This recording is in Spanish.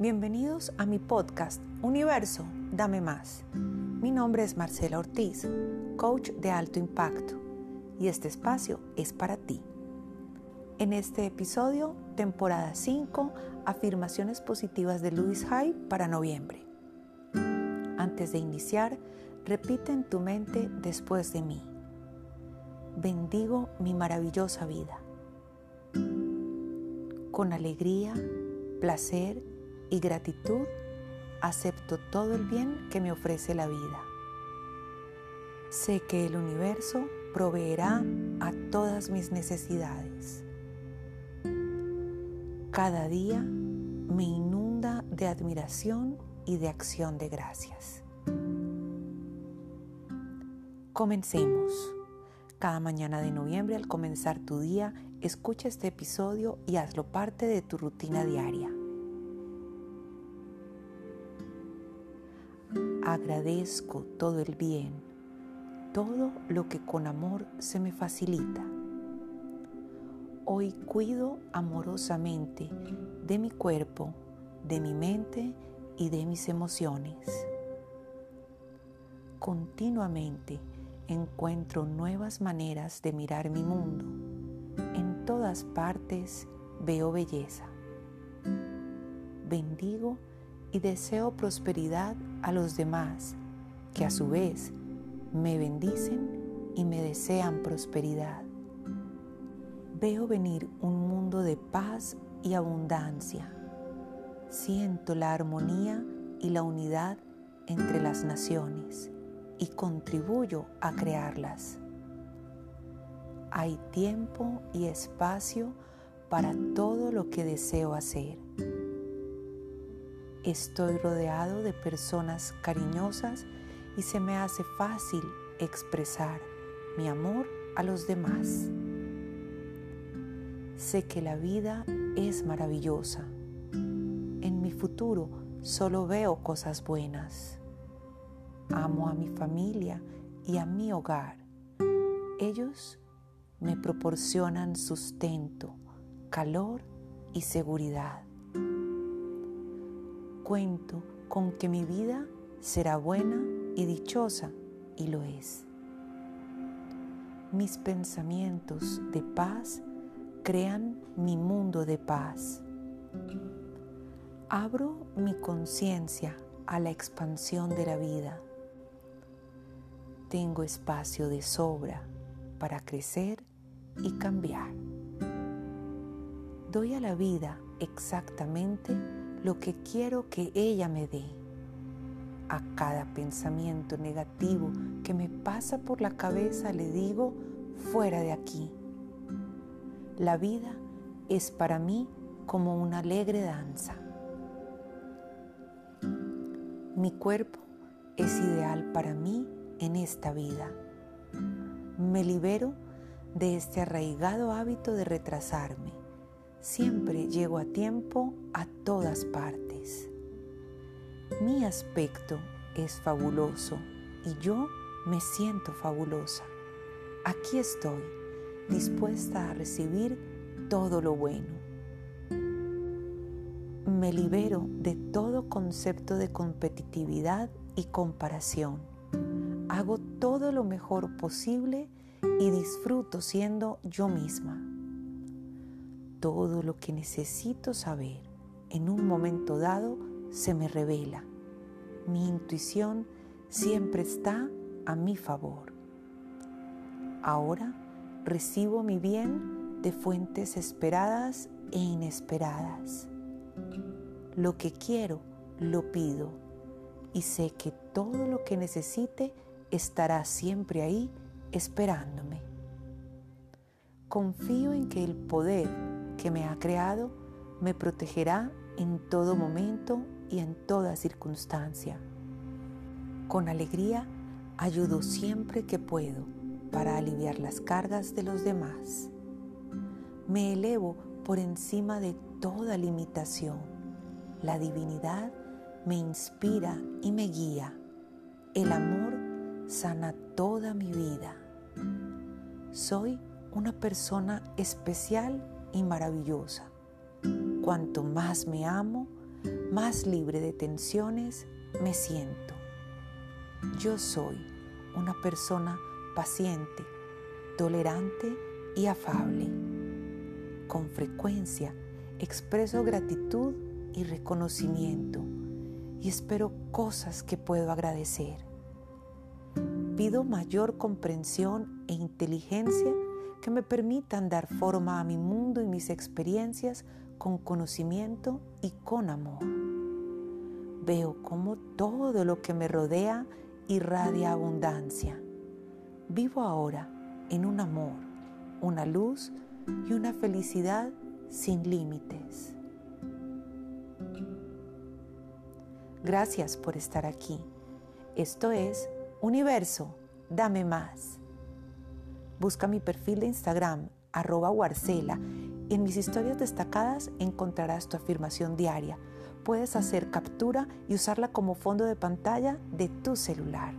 Bienvenidos a mi podcast Universo, dame más. Mi nombre es Marcela Ortiz, coach de alto impacto, y este espacio es para ti. En este episodio, temporada 5, afirmaciones positivas de Louis Hay para noviembre. Antes de iniciar, repite en tu mente después de mí. Bendigo mi maravillosa vida. Con alegría, placer y gratitud acepto todo el bien que me ofrece la vida. Sé que el universo proveerá a todas mis necesidades. Cada día me inunda de admiración y de acción de gracias. Comencemos. Cada mañana de noviembre al comenzar tu día, escucha este episodio y hazlo parte de tu rutina diaria. Agradezco todo el bien, todo lo que con amor se me facilita. Hoy cuido amorosamente de mi cuerpo, de mi mente y de mis emociones. Continuamente encuentro nuevas maneras de mirar mi mundo. En todas partes veo belleza. Bendigo y deseo prosperidad a los demás, que a su vez me bendicen y me desean prosperidad. Veo venir un mundo de paz y abundancia. Siento la armonía y la unidad entre las naciones y contribuyo a crearlas. Hay tiempo y espacio para todo lo que deseo hacer Estoy rodeado de personas cariñosas y se me hace fácil expresar mi amor a los demás. Sé que la vida es maravillosa. En mi futuro solo veo cosas buenas. Amo a mi familia y a mi hogar. Ellos me proporcionan sustento, calor y seguridad cuento con que mi vida será buena y dichosa, y lo es. Mis pensamientos de paz crean mi mundo de paz. Abro mi conciencia a la expansión de la vida. Tengo espacio de sobra para crecer y cambiar. Doy a la vida exactamente lo que quiero que ella me dé. A cada pensamiento negativo que me pasa por la cabeza le digo, fuera de aquí. La vida es para mí como una alegre danza. Mi cuerpo es ideal para mí en esta vida. Me libero de este arraigado hábito de retrasarme Siempre llego a tiempo a todas partes. Mi aspecto es fabuloso y yo me siento fabulosa. Aquí estoy, dispuesta a recibir todo lo bueno. Me libero de todo concepto de competitividad y comparación. Hago todo lo mejor posible y disfruto siendo yo misma todo lo que necesito saber en un momento dado se me revela. Mi intuición siempre está a mi favor. Ahora recibo mi bien de fuentes esperadas e inesperadas. Lo que quiero, lo pido y sé que todo lo que necesite estará siempre ahí esperándome. Confío en que el poder que me ha creado me protegerá en todo momento y en toda circunstancia. Con alegría ayudo siempre que puedo para aliviar las cargas de los demás. Me elevo por encima de toda limitación. La divinidad me inspira y me guía. El amor sana toda mi vida. Soy una persona especial y maravillosa. Cuanto más me amo, más libre de tensiones me siento. Yo soy una persona paciente, tolerante y afable. Con frecuencia expreso gratitud y reconocimiento y espero cosas que puedo agradecer. Pido mayor comprensión e inteligencia que me permitan dar forma a mi mundo y mis experiencias con conocimiento y con amor. Veo como todo lo que me rodea irradia abundancia. Vivo ahora en un amor, una luz y una felicidad sin límites. Gracias por estar aquí. Esto es Universo, dame más. Busca mi perfil de Instagram, arroba Warcela. En mis historias destacadas encontrarás tu afirmación diaria. Puedes hacer captura y usarla como fondo de pantalla de tu celular.